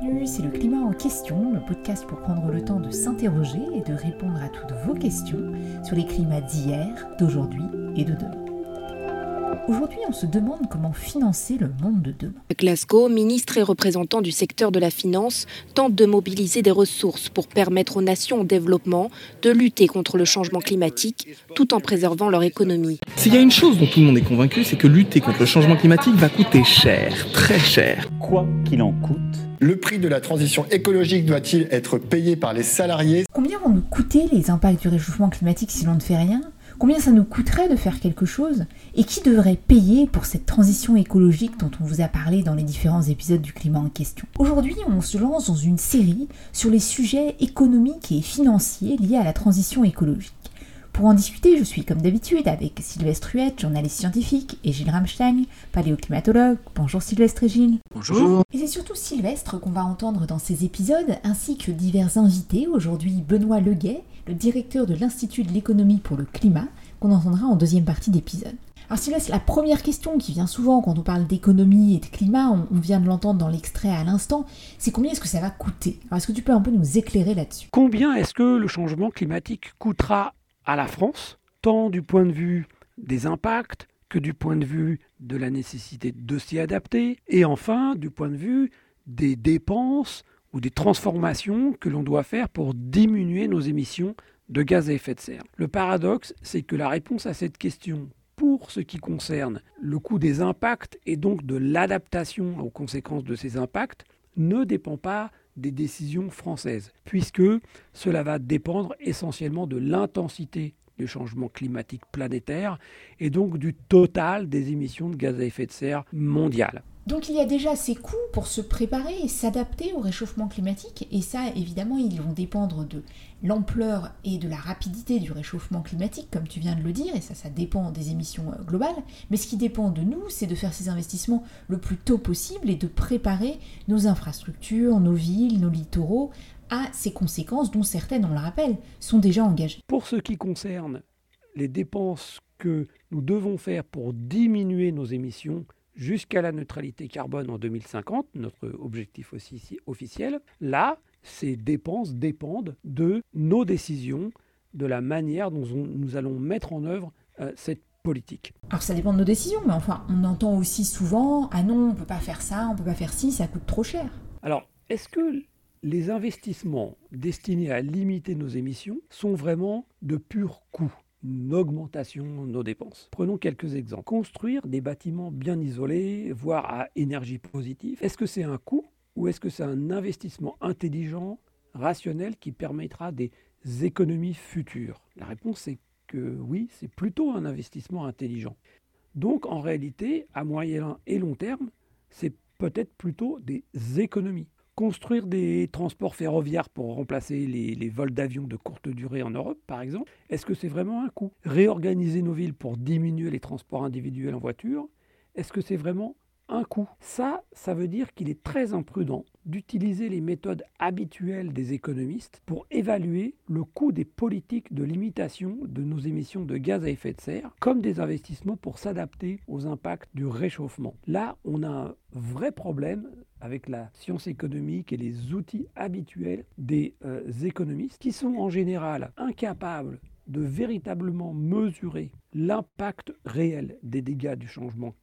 bienvenue, c'est le climat en question, le podcast pour prendre le temps de s'interroger et de répondre à toutes vos questions sur les climats d'hier, d'aujourd'hui et de demain. Aujourd'hui, on se demande comment financer le monde de demain. Glasgow, ministres et représentants du secteur de la finance tentent de mobiliser des ressources pour permettre aux nations en développement de lutter contre le changement climatique tout en préservant leur économie. S'il y a une chose dont tout le monde est convaincu, c'est que lutter contre le changement climatique va coûter cher, très cher. Quoi qu'il en coûte. Le prix de la transition écologique doit-il être payé par les salariés? Combien vont nous coûter les impacts du réchauffement climatique si l'on ne fait rien? Combien ça nous coûterait de faire quelque chose? Et qui devrait payer pour cette transition écologique dont on vous a parlé dans les différents épisodes du climat en question? Aujourd'hui, on se lance dans une série sur les sujets économiques et financiers liés à la transition écologique. Pour en discuter, je suis comme d'habitude avec Sylvestre Huette, journaliste scientifique, et Gilles Ramstein, paléoclimatologue. Bonjour Sylvestre et Gilles. Bonjour. Et c'est surtout Sylvestre qu'on va entendre dans ces épisodes, ainsi que divers invités. Aujourd'hui, Benoît Leguet, le directeur de l'Institut de l'économie pour le climat, qu'on entendra en deuxième partie d'épisode. Alors Sylvestre, la première question qui vient souvent quand on parle d'économie et de climat, on, on vient de l'entendre dans l'extrait à l'instant, c'est combien est-ce que ça va coûter? Alors est-ce que tu peux un peu nous éclairer là-dessus? Combien est-ce que le changement climatique coûtera à la France, tant du point de vue des impacts que du point de vue de la nécessité de s'y adapter, et enfin du point de vue des dépenses ou des transformations que l'on doit faire pour diminuer nos émissions de gaz à effet de serre. Le paradoxe, c'est que la réponse à cette question pour ce qui concerne le coût des impacts et donc de l'adaptation aux conséquences de ces impacts ne dépend pas des décisions françaises, puisque cela va dépendre essentiellement de l'intensité du changement climatique planétaire et donc du total des émissions de gaz à effet de serre mondiales. Donc il y a déjà ces coûts pour se préparer et s'adapter au réchauffement climatique, et ça évidemment ils vont dépendre de l'ampleur et de la rapidité du réchauffement climatique, comme tu viens de le dire, et ça ça dépend des émissions euh, globales, mais ce qui dépend de nous, c'est de faire ces investissements le plus tôt possible et de préparer nos infrastructures, nos villes, nos littoraux à ces conséquences dont certaines, on le rappelle, sont déjà engagées. Pour ce qui concerne les dépenses que nous devons faire pour diminuer nos émissions, jusqu'à la neutralité carbone en 2050, notre objectif aussi officiel, là, ces dépenses dépendent de nos décisions, de la manière dont nous allons mettre en œuvre euh, cette politique. Alors ça dépend de nos décisions, mais enfin, on entend aussi souvent ah non, on ne peut pas faire ça, on ne peut pas faire ci, ça coûte trop cher. Alors, est-ce que les investissements destinés à limiter nos émissions sont vraiment de purs coûts une augmentation de nos dépenses. Prenons quelques exemples. Construire des bâtiments bien isolés, voire à énergie positive, est-ce que c'est un coût ou est-ce que c'est un investissement intelligent, rationnel, qui permettra des économies futures? La réponse est que oui, c'est plutôt un investissement intelligent. Donc en réalité, à moyen et long terme, c'est peut-être plutôt des économies. Construire des transports ferroviaires pour remplacer les, vols d'avion de courte durée en Europe, par exemple, est-ce que c'est vraiment un coût? Réorganiser nos villes pour diminuer les transports individuels en voiture, est-ce que c'est vraiment un coût? Ça, ça veut dire qu'il est très imprudent d'utiliser les méthodes habituelles des économistes pour évaluer le coût des politiques de limitation de nos émissions de gaz à effet de serre comme des investissements pour s'adapter aux impacts du réchauffement. Là, on a un vrai problème avec la science économique et les outils habituels des euh, économistes qui sont en général incapables de véritablement mesurer l'impact réel des dégâts du changement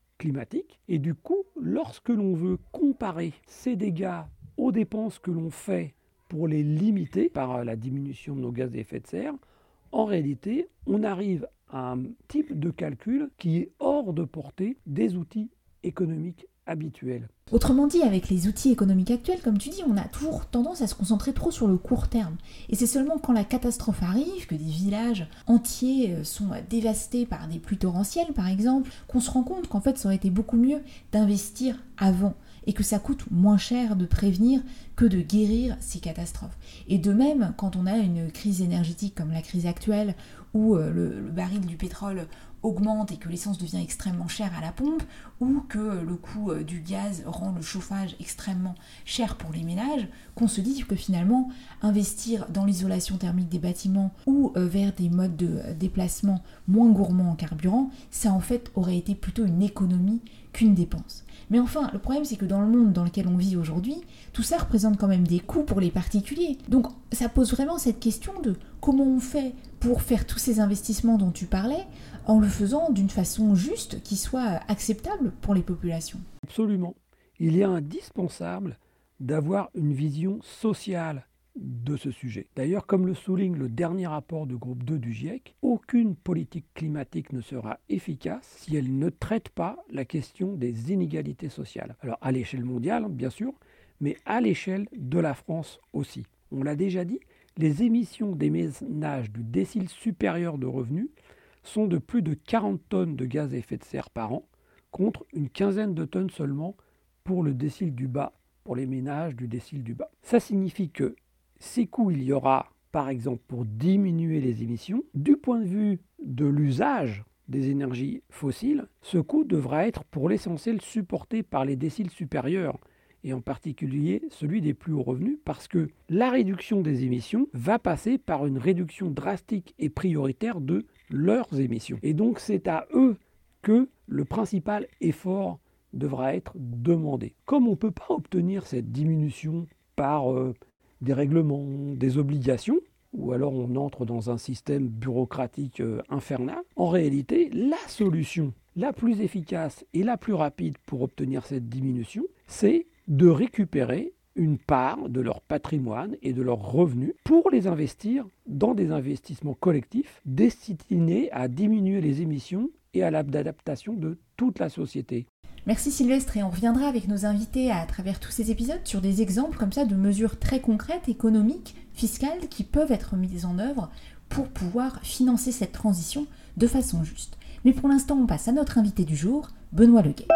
Et du coup, lorsque l'on veut comparer ces dégâts aux dépenses que l'on fait pour les limiter par la diminution de nos gaz à effet de serre, en réalité, on arrive à un type de calcul qui est hors de portée des outils économiques habituels. Autrement dit, avec les outils économiques actuels, comme tu dis, on a toujours tendance à se concentrer trop sur le court terme. Et c'est seulement quand la catastrophe arrive, que des villages entiers euh, sont dévastés par des pluies torrentielles, par exemple, qu'on se rend compte qu'en fait, ça aurait été beaucoup mieux d'investir avant et que ça coûte moins cher de prévenir que de guérir ces catastrophes. Et de même, quand on a une crise énergétique comme la crise actuelle, où euh, le, baril du pétrole augmente et que l'essence devient extrêmement chère à la pompe, ou que le coût euh, du gaz rend le chauffage extrêmement cher pour les ménages, qu'on se dise que finalement investir dans l'isolation thermique des bâtiments ou euh, vers des modes de déplacement moins gourmands en carburant, ça en fait aurait été plutôt une économie qu'une dépense. Mais enfin, le problème c'est que dans le monde dans lequel on vit aujourd'hui, tout ça représente quand même des coûts pour les particuliers. Donc ça pose vraiment cette question de comment on fait pour faire tous ces investissements dont tu parlais en le faisant d'une façon juste qui soit acceptable pour les populations. Absolument. Il est indispensable d'avoir une vision sociale de ce sujet. D'ailleurs, comme le souligne le dernier rapport du groupe 2 du GIEC, aucune politique climatique ne sera efficace si elle ne traite pas la question des inégalités sociales. Alors à l'échelle mondiale, bien sûr, mais à l'échelle de la France aussi. On l'a déjà dit, les émissions des ménages du décile supérieur de revenus sont de plus de 40 tonnes de gaz à effet de serre par an, contre une quinzaine de tonnes seulement pour le décile du bas, pour les ménages du décile du bas. Ça signifie que ces coûts, il y aura, par exemple, pour diminuer les émissions, du point de vue de l'usage des énergies fossiles, ce coût devra être pour l'essentiel supporté par les déciles supérieurs, et en particulier celui des plus hauts revenus, parce que la réduction des émissions va passer par une réduction drastique et prioritaire de leurs émissions. Et donc c'est à eux que le principal effort devra être demandé. Comme on ne peut pas obtenir cette diminution par euh, des règlements, des obligations, ou alors on entre dans un système bureaucratique euh, infernal, en réalité, la solution la plus efficace et la plus rapide pour obtenir cette diminution, c'est de récupérer une part de leur patrimoine et de leurs revenus pour les investir dans des investissements collectifs destinés à diminuer les émissions et à l'adaptation de toute la société. Merci Sylvestre et on reviendra avec nos invités à, travers tous ces épisodes sur des exemples comme ça de mesures très concrètes, économiques, fiscales qui peuvent être mises en œuvre pour pouvoir financer cette transition de façon juste. Mais pour l'instant, on passe à notre invité du jour, Benoît Leguet.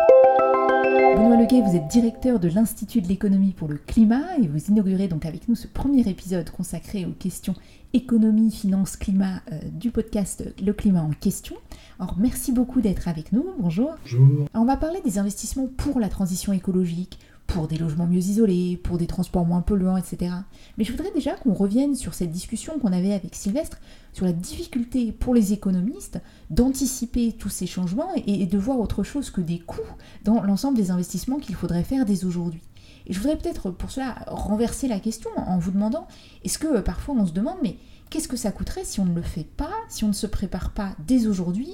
Benoît Leguet, vous êtes directeur de l'Institut de l'économie pour le climat et vous inaugurez donc avec nous ce premier épisode consacré aux questions économie, finance, climat euh, du podcast Le climat en question. Alors merci beaucoup d'être avec nous. Bonjour. Bonjour. on va parler des investissements pour la transition écologique, pour des logements mieux isolés, pour des transports moins polluants, etc. Mais je voudrais déjà qu'on revienne sur cette discussion qu'on avait avec Sylvestre, sur la difficulté pour les économistes d'anticiper tous ces changements et de voir autre chose que des coûts dans l'ensemble des investissements qu'il faudrait faire dès aujourd'hui. Et je voudrais peut-être pour cela renverser la question en vous demandant, est-ce que parfois on se demande, mais qu'est-ce que ça coûterait si on ne le fait pas, si on ne se prépare pas dès aujourd'hui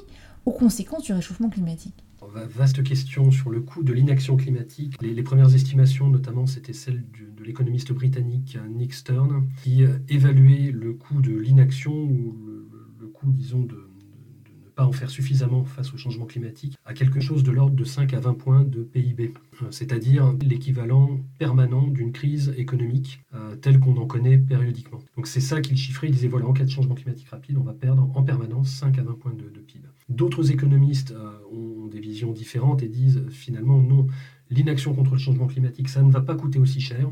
aux conséquences du réchauffement climatique? Vaste question sur le coût de l'inaction climatique. Les, premières estimations, notamment, c'était celle de l'économiste britannique Nick Stern, qui évaluait le coût de l'inaction ou le, coût, disons, de, pas en faire suffisamment face au changement climatique à quelque chose de l'ordre de 5 à 20 points de PIB, c'est-à-dire l'équivalent permanent d'une crise économique euh, telle qu'on en connaît périodiquement. Donc c'est ça qu'il chiffrait, il disait voilà, en cas de changement climatique rapide, on va perdre en permanence 5 à 20 points de, de PIB. D'autres économistes euh, ont des visions différentes et disent finalement non, l'inaction contre le changement climatique, ça ne va pas coûter aussi cher.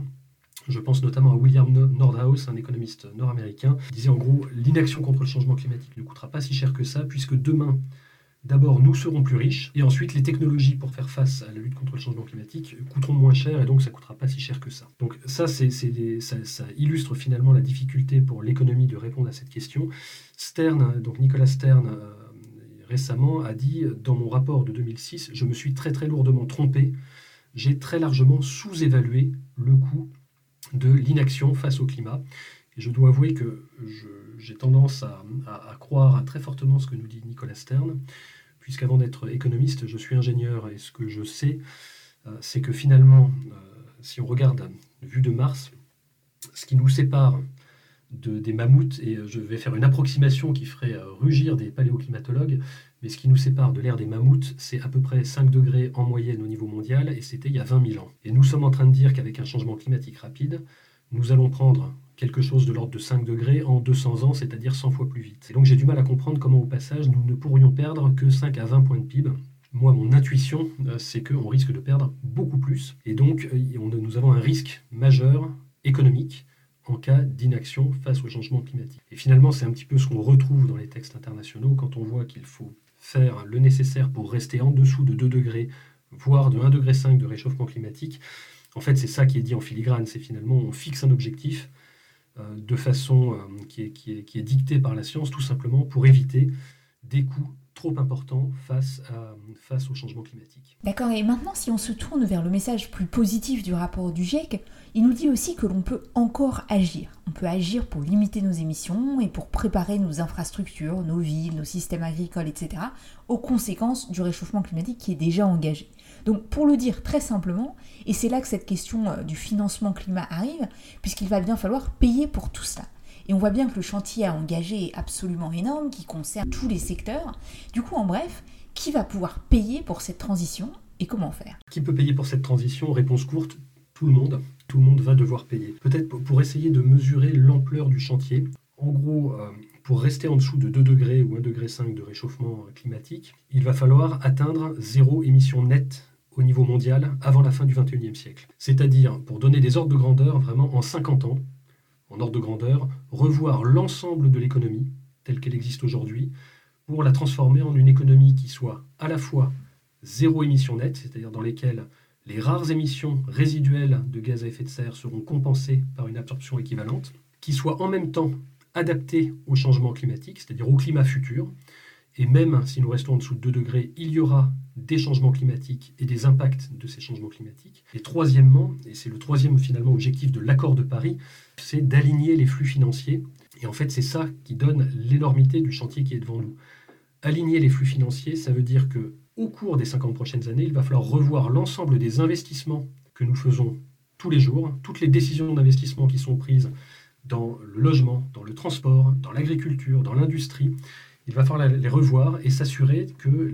Je pense notamment à William Nordhaus, un économiste nord-américain, qui disait en gros l'inaction contre le changement climatique ne coûtera pas si cher que ça, puisque demain, d'abord, nous serons plus riches, et ensuite, les technologies pour faire face à la lutte contre le changement climatique coûteront moins cher, et donc ça ne coûtera pas si cher que ça. Donc ça, ça, ça, illustre finalement la difficulté pour l'économie de répondre à cette question. Stern, donc Nicolas Stern, euh, récemment a dit dans mon rapport de 2006, je me suis très très lourdement trompé, j'ai très largement sous-évalué le coût de l'inaction face au climat. Je dois avouer que j'ai tendance à, croire très fortement ce que nous dit Nicolas Stern, puisqu'avant d'être économiste, je suis ingénieur et ce que je sais, euh, c'est que finalement, euh, si on regarde vue de Mars, ce qui nous sépare des mammouths, et je vais faire une approximation qui ferait euh, rugir des paléoclimatologues, mais ce qui nous sépare de l'ère des mammouths, c'est à peu près 5 degrés en moyenne au niveau mondial, et c'était il y a 20 000 ans. Et nous sommes en train de dire qu'avec un changement climatique rapide, nous allons prendre quelque chose de l'ordre de 5 degrés en 200 ans, c'est-à-dire 100 fois plus vite. Et donc j'ai du mal à comprendre comment au passage nous ne pourrions perdre que 5 à 20 points de PIB. Moi, mon intuition, euh, c'est qu'on risque de perdre beaucoup plus. Et donc, euh, nous avons un risque majeur économique en cas d'inaction face au changement climatique. Et finalement, c'est un petit peu ce qu'on retrouve dans les textes internationaux quand on voit qu'il faut faire le nécessaire pour rester en dessous de 2 degrés, voire de 1,5 degré de réchauffement climatique. En fait, c'est ça qui est dit en filigrane, c'est finalement on fixe un objectif euh, de façon euh, qui est, qui, qui est dictée par la science, tout simplement pour éviter des coûts trop important face, au changement climatique. D'accord, et maintenant si on se tourne vers le message plus positif du rapport du GIEC, il nous dit aussi que l'on peut encore agir. On peut agir pour limiter nos émissions et pour préparer nos infrastructures, nos villes, nos systèmes agricoles, etc., aux conséquences du réchauffement climatique qui est déjà engagé. Donc pour le dire très simplement, et c'est là que cette question euh, du financement climat arrive, puisqu'il va bien falloir payer pour tout cela. Et on voit bien que le chantier à engager est absolument énorme, qui concerne tous les secteurs. Du coup, en bref, qui va pouvoir payer pour cette transition et comment faire? Qui peut payer pour cette transition? Réponse courte, tout le monde. Tout le monde va devoir payer. Peut-être pour essayer de mesurer l'ampleur du chantier. En gros, euh, pour rester en dessous de 2 degrés ou 1,5 degré de réchauffement climatique, il va falloir atteindre zéro émission nette au niveau mondial avant la fin du 21e siècle. C'est-à-dire, pour donner des ordres de grandeur, vraiment en 50 ans, en ordre de grandeur, revoir l'ensemble de l'économie telle qu'elle existe aujourd'hui pour la transformer en une économie qui soit à la fois zéro émission nette, c'est-à-dire dans lesquelles les rares émissions résiduelles de gaz à effet de serre seront compensées par une absorption équivalente, qui soit en même temps adaptée au changement climatique, c'est-à-dire au climat futur, et même si nous restons en dessous de 2 degrés, il y aura des changements climatiques et des impacts de ces changements climatiques. Et troisièmement, et c'est le troisième finalement objectif de l'accord de Paris, c'est d'aligner les flux financiers. Et en fait, c'est ça qui donne l'énormité du chantier qui est devant nous. Aligner les flux financiers, ça veut dire que au cours des 50 prochaines années, il va falloir revoir l'ensemble des investissements que nous faisons tous les jours, toutes les décisions d'investissement qui sont prises dans le logement, dans le transport, dans l'agriculture, dans l'industrie, il va falloir les revoir et s'assurer que,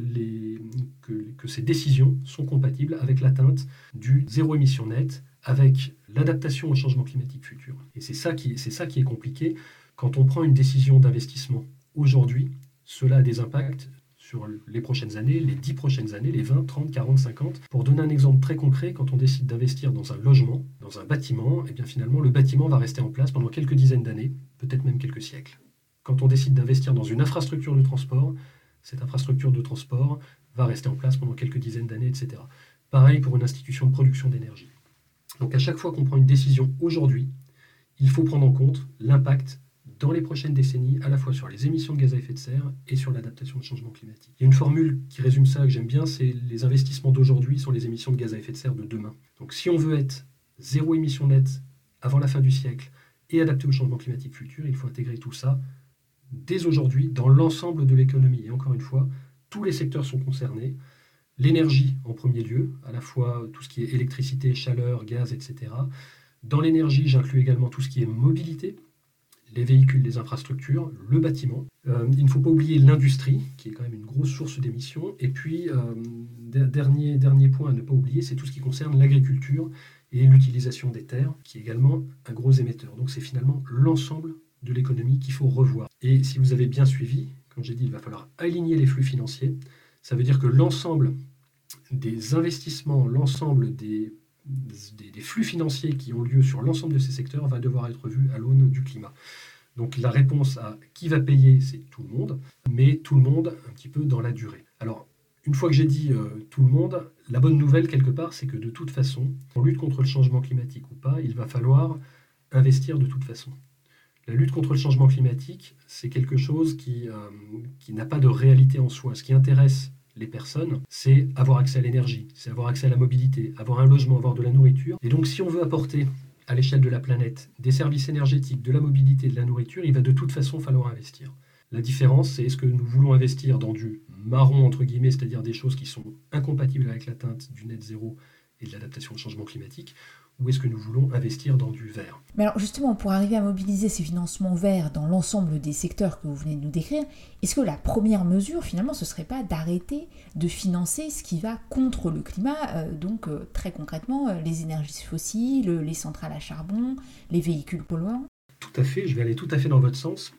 ces décisions sont compatibles avec l'atteinte du zéro émission nette, avec l'adaptation au changement climatique futur. Et c'est ça, qui, c'est ça qui est compliqué. Quand on prend une décision d'investissement aujourd'hui, cela a des impacts sur les prochaines années, les 10 prochaines années, les 20, 30, 40, 50. Pour donner un exemple très concret, quand on décide d'investir dans un logement, dans un bâtiment, et eh bien finalement le bâtiment va rester en place pendant quelques dizaines d'années, peut-être même quelques siècles quand on décide d'investir dans une infrastructure de transport, cette infrastructure de transport va rester en place pendant quelques dizaines d'années, etc. Pareil pour une institution de production d'énergie. Donc à chaque fois qu'on prend une décision aujourd'hui, il faut prendre en compte l'impact dans les prochaines décennies, à la fois sur les émissions de gaz à effet de serre et sur l'adaptation au changement climatique. Il y a une formule qui résume ça que j'aime bien, c'est les investissements d'aujourd'hui sont les émissions de gaz à effet de serre de demain. Donc si on veut être zéro émission nette avant la fin du siècle et adapté au changement climatique futur, il faut intégrer tout ça dès aujourd'hui dans l'ensemble de l'économie. Et encore une fois, tous les secteurs sont concernés. L'énergie en premier lieu, à la fois tout ce qui est électricité, chaleur, gaz, etc. Dans l'énergie, j'inclus également tout ce qui est mobilité, les véhicules, les infrastructures, le bâtiment. Euh, il ne faut pas oublier l'industrie, qui est quand même une grosse source d'émissions. Et puis, euh, dernier, dernier point à ne pas oublier, c'est tout ce qui concerne l'agriculture et l'utilisation des terres, qui est également un gros émetteur. Donc c'est finalement l'ensemble de l'économie qu'il faut revoir. Et si vous avez bien suivi, quand j'ai dit il va falloir aligner les flux financiers, ça veut dire que l'ensemble des investissements, l'ensemble des, flux financiers qui ont lieu sur l'ensemble de ces secteurs va devoir être vu à l'aune du climat. Donc la réponse à qui va payer, c'est tout le monde, mais tout le monde un petit peu dans la durée. Alors, une fois que j'ai dit euh, tout le monde, la bonne nouvelle quelque part, c'est que de toute façon, en lutte contre le changement climatique ou pas, il va falloir investir de toute façon. La lutte contre le changement climatique, c'est quelque chose qui, euh, qui n'a pas de réalité en soi. Ce qui intéresse les personnes, c'est avoir accès à l'énergie, c'est avoir accès à la mobilité, avoir un logement, avoir de la nourriture. Et donc si on veut apporter à l'échelle de la planète des services énergétiques, de la mobilité, de la nourriture, il va de toute façon falloir investir. La différence, c'est est-ce que nous voulons investir dans du marron, entre guillemets, c'est-à-dire des choses qui sont incompatibles avec l'atteinte du net zéro et de l'adaptation au changement climatique, ou est-ce que nous voulons investir dans du vert Mais alors justement, pour arriver à mobiliser ces financements verts dans l'ensemble des secteurs que vous venez de nous décrire, est-ce que la première mesure finalement ce serait pas d'arrêter de financer ce qui va contre le climat, euh, donc euh, très concrètement euh, les énergies fossiles, les centrales à charbon, les véhicules polluants? Tout à fait, je vais aller tout à fait dans votre sens.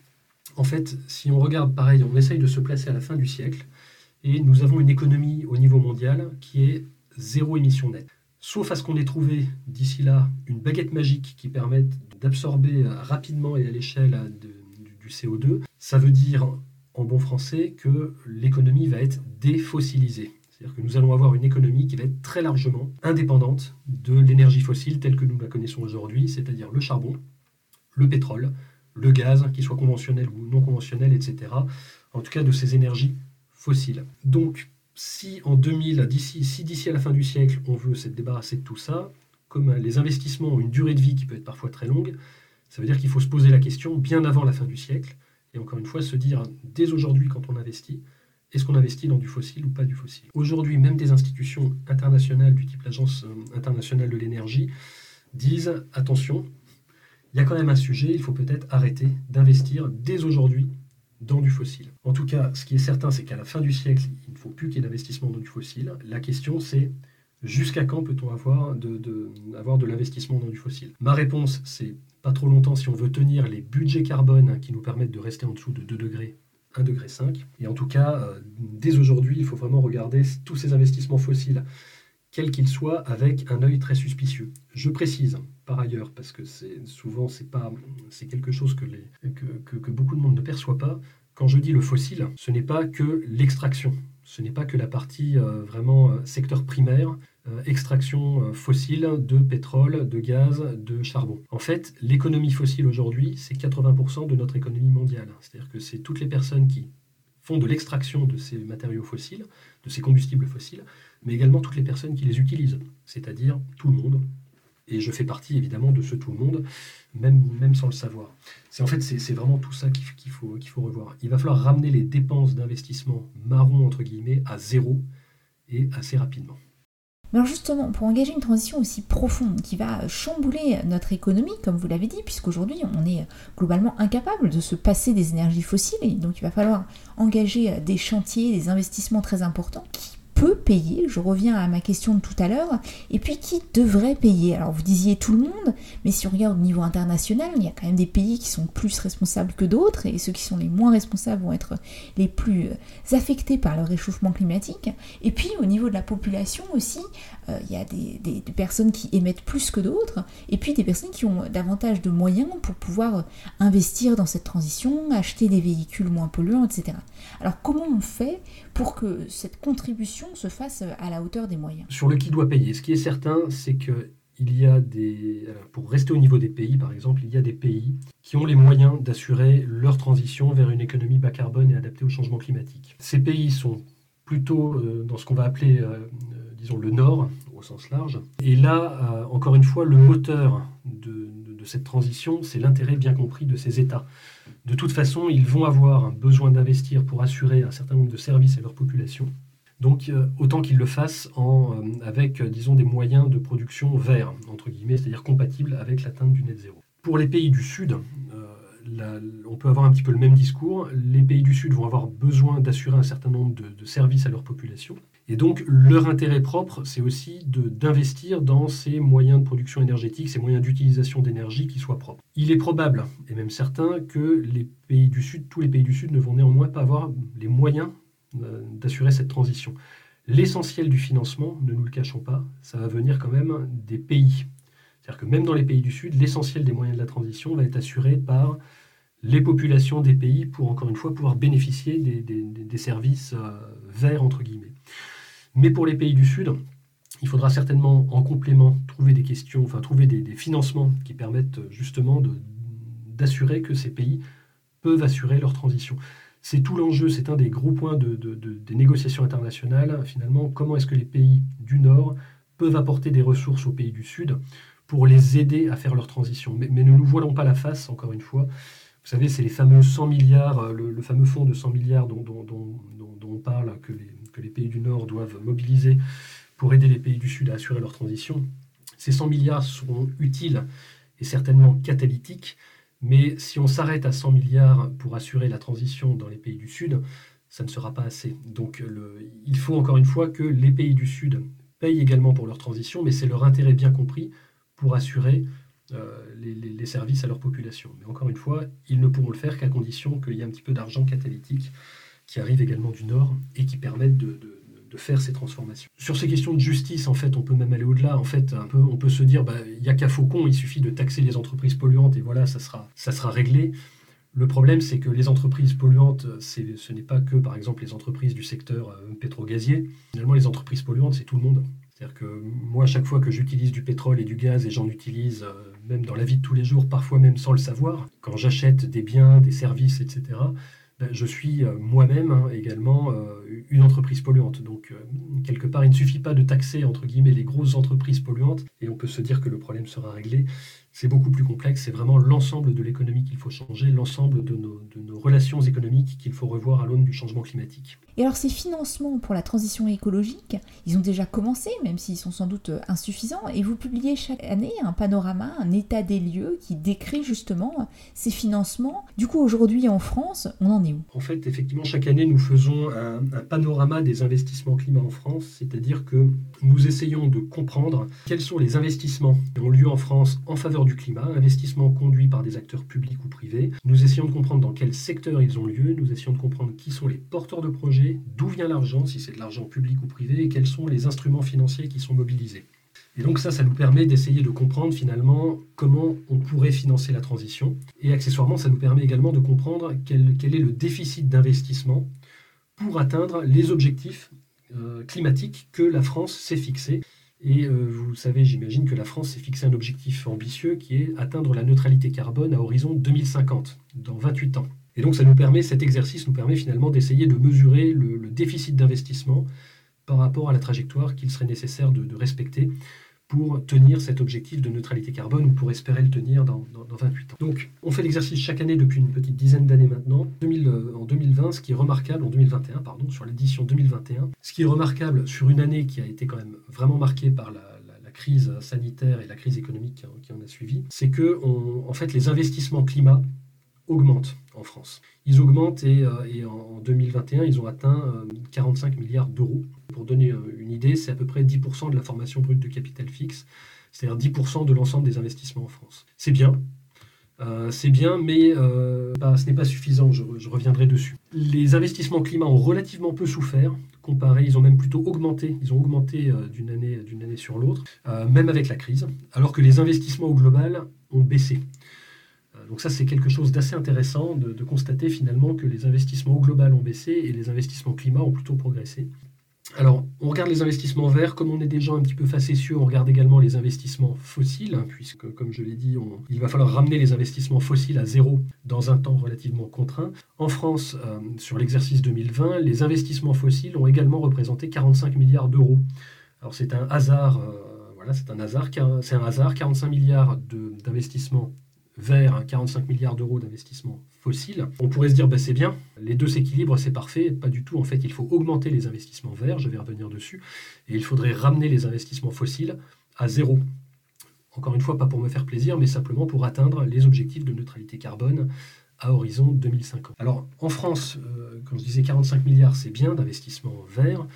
En fait, si on regarde pareil, on essaye de se placer à la fin du siècle, et nous avons une économie au niveau mondial qui est zéro émission nette sauf à ce qu'on ait trouvé d'ici là une baguette magique qui permette d'absorber rapidement et à l'échelle du CO2, ça veut dire en bon français que l'économie va être défossilisée. C'est-à-dire que nous allons avoir une économie qui va être très largement indépendante de l'énergie fossile telle que nous la connaissons aujourd'hui, c'est-à-dire le charbon, le pétrole, le gaz, qu'il soit conventionnel ou non conventionnel, etc. En tout cas, de ces énergies fossiles. Donc, si en 2000, d'ici, si d'ici à la fin du siècle, on veut se débarrasser de tout ça, comme les investissements ont une durée de vie qui peut être parfois très longue, ça veut dire qu'il faut se poser la question bien avant la fin du siècle, et encore une fois se dire dès aujourd'hui quand on investit, est-ce qu'on investit dans du fossile ou pas du fossile? Aujourd'hui, même des institutions internationales du type l'Agence euh, internationale de l'énergie disent attention, il y a quand même un sujet, il faut peut-être arrêter d'investir dès aujourd'hui dans du fossile. En tout cas, ce qui est certain, c'est qu'à la fin du siècle, il ne faut plus qu'il y ait d'investissement dans du fossile. La question, c'est jusqu'à quand peut-on avoir de, l'investissement dans du fossile? Ma réponse, c'est pas trop longtemps si on veut tenir les budgets carbone qui nous permettent de rester en dessous de 2 degrés 1 degré 5. Et en tout cas, euh, dès aujourd'hui, il faut vraiment regarder tous ces investissements fossiles, quels qu'ils soient, avec un œil très suspicieux. Je précise, par ailleurs, parce que souvent c'est pas quelque chose que, beaucoup de monde ne perçoit pas. Quand je dis le fossile, ce n'est pas que l'extraction, ce n'est pas que la partie euh, vraiment euh, secteur primaire, extraction fossile de pétrole, de gaz, de charbon. En fait, l'économie fossile aujourd'hui, c'est 80% de notre économie mondiale. C'est-à-dire que c'est toutes les personnes qui font de l'extraction de ces matériaux fossiles, de ces combustibles fossiles, mais également toutes les personnes qui les utilisent, c'est-à-dire tout le monde, et je fais partie évidemment de ce tout le monde, même, même sans le savoir. C'est en fait c'est vraiment tout ça qu'il faut, faut revoir. Il va falloir ramener les dépenses d'investissement marron entre guillemets à zéro et assez rapidement. Alors justement, pour engager une transition aussi profonde qui va chambouler notre économie, comme vous l'avez dit, puisqu'aujourd'hui on est globalement incapable de se passer des énergies fossiles, et donc il va falloir engager des chantiers, des investissements très importants qui peut payer, je reviens à ma question de tout à l'heure, et puis qui devrait payer? Alors vous disiez tout le monde, mais si on regarde au niveau international, il y a quand même des pays qui sont plus responsables que d'autres, et ceux qui sont les moins responsables vont être les plus euh, affectés par le réchauffement climatique. Et puis au niveau de la population aussi, euh, il y a des, des, personnes qui émettent plus que d'autres, et puis des personnes qui ont davantage de moyens pour pouvoir investir dans cette transition, acheter des véhicules moins polluants, etc. Alors comment on fait pour que cette contribution se fasse à la hauteur des moyens. Sur le qui doit payer, ce qui est certain, c'est que il y a des, pour rester au niveau des pays, par exemple, il y a des pays qui ont les moyens d'assurer leur transition vers une économie bas carbone et adaptée au changement climatique. Ces pays sont plutôt euh, dans ce qu'on va appeler, euh, disons, le Nord, au sens large. Et là, euh, encore une fois, le moteur de, de cette transition, c'est l'intérêt bien compris de ces États de toute façon, ils vont avoir besoin d'investir pour assurer un certain nombre de services à leur population. Donc, euh, autant qu'ils le fassent en, euh, avec, euh, disons, des moyens de production verts, entre guillemets, c'est-à-dire compatibles avec l'atteinte du net zéro. Pour les pays du Sud, on peut avoir un petit peu le même discours. Les pays du Sud vont avoir besoin d'assurer un certain nombre de services à leur population. Et donc, leur intérêt propre, c'est aussi d'investir dans ces moyens de production énergétique, ces moyens d'utilisation d'énergie qui soient propres. Il est probable, et même certain, que les pays du Sud, tous les pays du Sud ne vont néanmoins pas avoir les moyens d'assurer cette transition. L'essentiel du financement, ne nous le cachons pas, ça va venir quand même des pays. C'est-à-dire que même dans les pays du Sud, l'essentiel des moyens de la transition va être assuré par les populations des pays pour, encore une fois, pouvoir bénéficier des, services euh, verts, entre guillemets. Mais pour les pays du Sud, il faudra certainement en complément trouver des questions, enfin trouver des, financements qui permettent justement d'assurer que ces pays peuvent assurer leur transition. C'est tout l'enjeu, c'est un des gros points de, des négociations internationales. Finalement, comment est-ce que les pays du Nord peuvent apporter des ressources aux pays du Sud pour les aider à faire leur transition? Mais, ne nous voilons pas la face, encore une fois. Vous savez, c'est les fameux 100 milliards, le, fameux fonds de 100 milliards dont on parle, que les, que les pays du Nord doivent mobiliser pour aider les pays du Sud à assurer leur transition. Ces 100 milliards seront utiles et certainement catalytiques, mais si on s'arrête à 100 milliards pour assurer la transition dans les pays du Sud, ça ne sera pas assez. Donc il faut encore une fois que les pays du Sud payent également pour leur transition, mais c'est leur intérêt bien compris pour assurer euh, les, services à leur population. Mais encore une fois, ils ne pourront le faire qu'à condition qu'il y ait un petit peu d'argent catalytique qui arrivent également du Nord et qui permettent de, de, faire ces transformations. Sur ces questions de justice, en fait, on peut même aller au-delà. En fait, on peut se dire, bah, il n'y a qu'à Faucon, il suffit de taxer les entreprises polluantes et voilà, ça sera, ça sera réglé. Le problème, c'est que les entreprises polluantes, ce n'est pas que, par exemple, les entreprises du secteur euh, pétro-gazier. Finalement, les entreprises polluantes, c'est tout le monde. C'est-à-dire que moi, chaque fois que j'utilise du pétrole et du gaz, et j'en utilise euh, même dans la vie de tous les jours, parfois même sans le savoir, quand j'achète des biens, des services, etc., ben, je suis euh, moi-même hein, également une entreprise polluante. Donc, quelque part, il ne suffit pas de taxer, entre guillemets, les grosses entreprises polluantes, et on peut se dire que le problème sera réglé c'est beaucoup plus complexe. C'est vraiment l'ensemble de l'économie qu'il faut changer, l'ensemble de nos, relations économiques qu'il faut revoir à l'aune du changement climatique. Et alors ces financements pour la transition écologique, ils ont déjà commencé, même s'ils sont sans doute insuffisants, et vous publiez chaque année un panorama, un état des lieux qui décrit justement ces financements. Du coup, aujourd'hui en France, on en est où? En fait, effectivement, chaque année, nous faisons un, un panorama des investissements climat en France, c'est-à-dire que nous essayons de comprendre quels sont les investissements qui ont lieu en France en faveur du climat, investissements conduits par des acteurs publics ou privés. Nous essayons de comprendre dans quel secteur ils ont lieu, nous essayons de comprendre qui sont les porteurs de projets, d'où vient l'argent, si c'est de l'argent public ou privé, et quels sont les instruments financiers qui sont mobilisés. Et donc ça, ça nous permet d'essayer de comprendre finalement comment on pourrait financer la transition. Et accessoirement, ça nous permet également de comprendre quel, est le déficit d'investissement pour atteindre les objectifs euh, climatique que la France s'est fixée. Et euh, vous savez, j'imagine que la France s'est fixé un objectif ambitieux qui est atteindre la neutralité carbone à horizon 2050, dans 28 ans. Et donc ça nous permet, cet exercice nous permet finalement d'essayer de mesurer le, déficit d'investissement par rapport à la trajectoire qu'il serait nécessaire de respecter pour tenir cet objectif de neutralité carbone ou pour espérer le tenir dans, 28 ans. Donc on fait l'exercice chaque année depuis une petite dizaine d'années maintenant. Euh, en 2020, ce qui est remarquable, en 2021, pardon, sur l'édition 2021, ce qui est remarquable sur une année qui a été quand même vraiment marquée par la, crise sanitaire et la crise économique qui en a suivi, c'est que en fait les investissements climat augmentent en France. Ils augmentent et, euh, en 2021, ils ont atteint 45 euh, milliards d'euros. Pour donner euh, une idée, c'est à peu près 10% de la formation brute de capital fixe, c'est-à-dire 10% de l'ensemble des investissements en France. C'est bien, c'est bien, mais ce n'est pas suffisant, je, reviendrai dessus. Les investissements climat ont relativement peu souffert, comparé, ils ont même plutôt augmenté, ils ont augmenté d'une année sur l'autre, même avec la crise, alors que les investissements au global ont baissé donc ça, c'est quelque chose d'assez intéressant de, constater finalement que les investissements au global ont baissé et les investissements climat ont plutôt progressé. Alors, on regarde les investissements verts, comme on est déjà un petit peu facétieux, on regarde également les investissements fossiles, puisque, comme je l'ai dit, il va falloir ramener les investissements fossiles à zéro dans un temps relativement contraint. En France, euh, sur l'exercice 2020, les investissements fossiles ont également représenté 45 milliards d'euros. Alors, c'est un hasard, euh, voilà, c'est un hasard, c'est un hasard, 45 milliards d'investissements vers 45 milliards d'euros d'investissement fossiles, on pourrait se dire bah, c'est bien, les deux s'équilibrent, c'est parfait. Pas du tout. En fait, il faut augmenter les investissements verts, je vais revenir dessus, et il faudrait ramener les investissements fossiles à zéro. Encore une fois, pas pour me faire plaisir, mais simplement pour atteindre les objectifs de neutralité carbone à horizon 2050. Alors en France, euh, quand je disais 45 milliards, c'est bien d'investissements verts.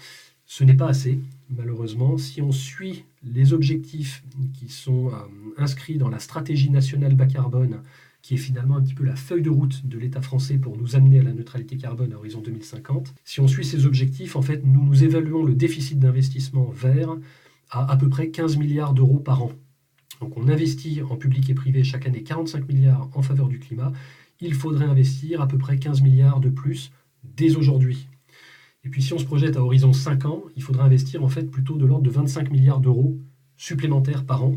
Ce n'est pas assez, malheureusement. Si on suit les objectifs qui sont euh, inscrits dans la stratégie nationale bas carbone, qui est finalement un petit peu la feuille de route de l'État français pour nous amener à la neutralité carbone à horizon 2050, si on suit ces objectifs, en fait, nous nous évaluons le déficit d'investissement vert à à peu près 15 milliards d'euros par an. Donc on investit en public et privé chaque année 45 milliards en faveur du climat. Il faudrait investir à peu près 15 milliards de plus dès aujourd'hui. Et puis si on se projette à horizon 5 ans, il faudra investir en fait plutôt de l'ordre de 25 milliards d'euros supplémentaires par an.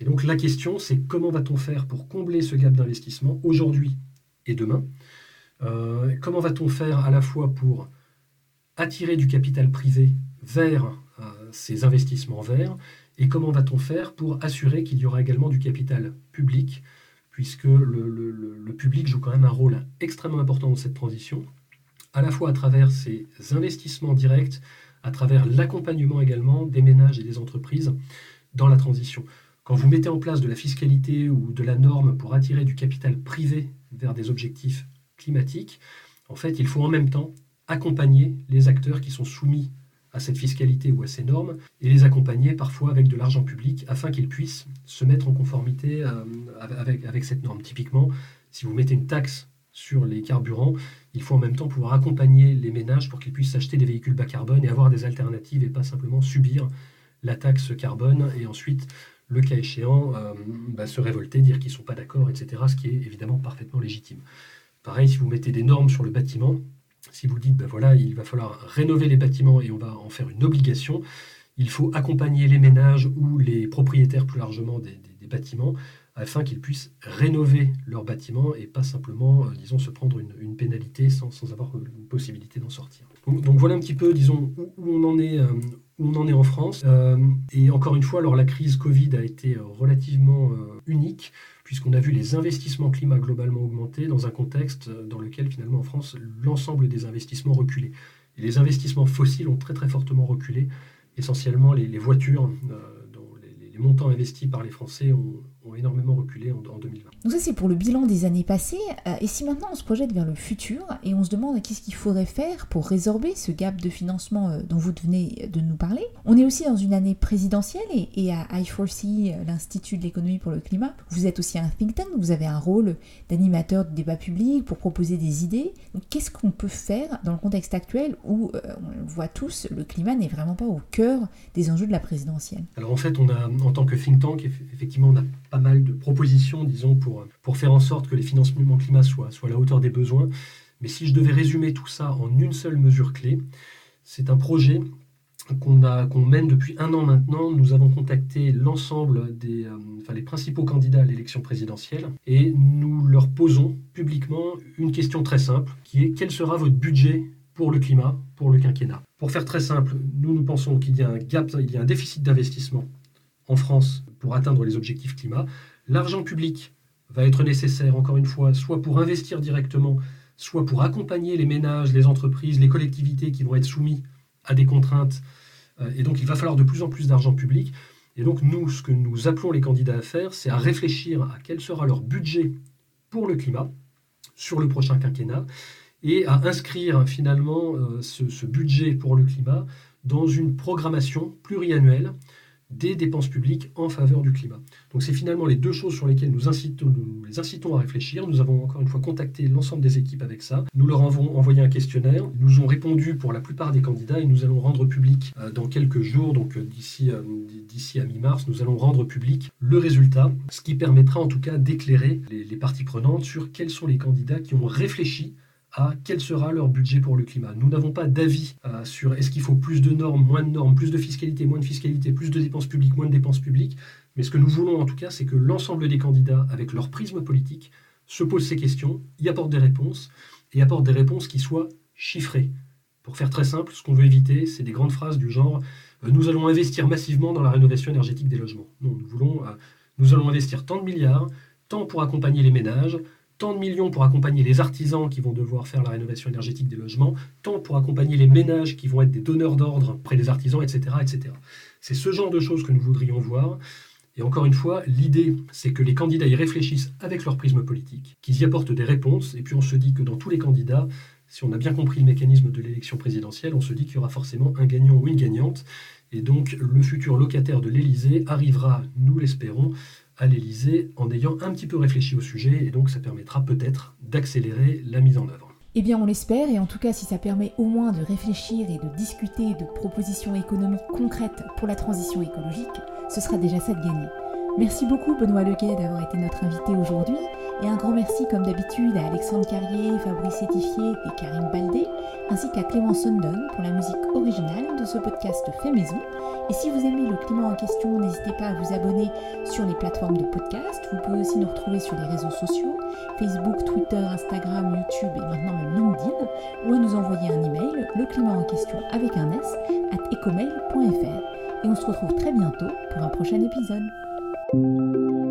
Et donc la question, c'est comment va-t-on faire pour combler ce gap d'investissement aujourd'hui et demain? Euh, Comment va-t-on faire à la fois pour attirer du capital privé vers euh, ces investissements verts et comment va-t-on faire pour assurer qu'il y aura également du capital public? Puisque le public joue quand même un rôle extrêmement important dans cette transition à la fois à travers ces investissements directs, à travers l'accompagnement également des ménages et des entreprises dans la transition. Quand vous mettez en place de la fiscalité ou de la norme pour attirer du capital privé vers des objectifs climatiques, en fait, il faut en même temps accompagner les acteurs qui sont soumis à cette fiscalité ou à ces normes et les accompagner parfois avec de l'argent public afin qu'ils puissent se mettre en conformité euh, avec, avec cette norme. Typiquement, si vous mettez une taxe sur les carburants, il faut en même temps pouvoir accompagner les ménages pour qu'ils puissent acheter des véhicules bas carbone et avoir des alternatives et pas simplement subir la taxe carbone et ensuite, le cas échéant, euh, bah, se révolter, dire qu'ils ne sont pas d'accord, etc., ce qui est évidemment parfaitement légitime. Pareil, si vous mettez des normes sur le bâtiment, si vous dites, ben il va falloir rénover les bâtiments et on va en faire une obligation, il faut accompagner les ménages ou les propriétaires plus largement des, bâtiments afin qu'ils puissent rénover leurs bâtiments et pas simplement, euh, disons, se prendre une, pénalité sans, avoir une possibilité d'en sortir. Donc, voilà un petit peu, disons, où, on en est, euh, on en est en France. Euh, et encore une fois, alors la crise Covid a été relativement unique puisqu'on a vu les investissements climat globalement augmenter dans un contexte dans lequel finalement en France, l'ensemble des investissements reculait. Et les investissements fossiles ont très très fortement reculé essentiellement les, voitures, euh, les, montants investis par les Français ont, énormément reculé en, 2020. Donc ça c'est pour le bilan des années passées. Euh, et si maintenant on se projette vers le futur et on se demande qu'est-ce qu'il faudrait faire pour résorber ce gap de financement euh, dont vous venez de nous parler, on est aussi dans une année présidentielle et, à I4C, euh, l'Institut de l'économie pour le climat, vous êtes aussi un think tank, vous avez un rôle d'animateur de débat public pour proposer des idées. Donc qu'est-ce qu'on peut faire dans le contexte actuel où, on le voit tous, le climat n'est vraiment pas au cœur des enjeux de la présidentielle? Alors en fait, on a, en tant que think tank, effectivement, on a pas mal de propositions, disons, pour, pour faire en sorte que les financements climat soient, soient à la hauteur des besoins. Mais si je devais résumer tout ça en une seule mesure clé, c'est un projet qu'on qu'on mène depuis un an maintenant. Nous avons contacté l'ensemble des euh, enfin, les principaux candidats à l'élection présidentielle et nous leur posons publiquement une question très simple qui est quel sera votre budget pour le climat, pour le quinquennat? Pour faire très simple, nous nous pensons qu'il y a un gap, il y a un déficit d'investissement en France pour atteindre les objectifs climat. L'argent public va être nécessaire, encore une fois, soit pour investir directement, soit pour accompagner les ménages, les entreprises, les collectivités qui vont être soumis à des contraintes. Euh, et donc, il va falloir de plus en plus d'argent public. Et donc, nous, ce que nous appelons les candidats à faire, c'est à réfléchir à quel sera leur budget pour le climat sur le prochain quinquennat et à inscrire finalement euh, ce budget pour le climat dans une programmation pluriannuelle des dépenses publiques en faveur du climat. Donc c'est finalement les deux choses sur lesquelles nous, incitons, les incitons à réfléchir. Nous avons encore une fois contacté l'ensemble des équipes avec ça. Nous leur avons envoyé un questionnaire. Ils nous ont répondu pour la plupart des candidats et nous allons rendre public euh, dans quelques jours, donc euh, d'ici euh, d'ici à mi-mars, nous allons rendre public le résultat, ce qui permettra en tout cas d'éclairer les parties prenantes sur quels sont les candidats qui ont réfléchi à quel sera leur budget pour le climat. Nous n'avons pas d'avis euh, sur est-ce qu'il faut plus de normes, moins de normes, plus de fiscalité, moins de fiscalité, plus de dépenses publiques, moins de dépenses publiques. Mais ce que nous voulons en tout cas, c'est que l'ensemble des candidats, avec leur prisme politique, se posent ces questions, y apportent des réponses, et apportent des réponses qui soient chiffrées. Pour faire très simple, ce qu'on veut éviter, c'est des grandes phrases du genre euh, nous allons investir massivement dans la rénovation énergétique des logements. Non, nous euh, nous allons investir tant de milliards, tant pour accompagner les ménages, tant de millions pour accompagner les artisans qui vont devoir faire la rénovation énergétique des logements, tant pour accompagner les ménages qui vont être des donneurs d'ordre près des artisans, etc. etc. C'est ce genre de choses que nous voudrions voir. Et encore une fois, l'idée, c'est que les candidats y réfléchissent avec leur prisme politique, qu'ils y apportent des réponses, et puis on se dit que dans tous les candidats, si on a bien compris le mécanisme de l'élection présidentielle, on se dit qu'il y aura forcément un gagnant ou une gagnante, et donc le futur locataire de l'Élysée arrivera, nous l'espérons, à l'Élysée en ayant un petit peu réfléchi au sujet et donc ça permettra peut-être d'accélérer la mise en œuvre. Eh bien on l'espère et en tout cas si ça permet au moins de réfléchir et de discuter de propositions économiques concrètes pour la transition écologique, ce sera déjà ça de gagner. Merci beaucoup Benoît Leguet d'avoir été notre invité aujourd'hui et un grand merci comme d'habitude à Alexandre Carrier, Fabrice Étifier et Karim Baldé ainsi qu'à Clément Sundon pour la musique originale de ce podcast fait maison. Et si vous aimez le climat en question, n'hésitez pas à vous abonner sur les plateformes de podcast. Vous pouvez aussi nous retrouver sur les réseaux sociaux, Facebook, Twitter, Instagram, YouTube et maintenant même LinkedIn, ou à nous envoyer un email, le climat en question avec un S, at ecomail.fr. Et on se retrouve très bientôt pour un prochain épisode.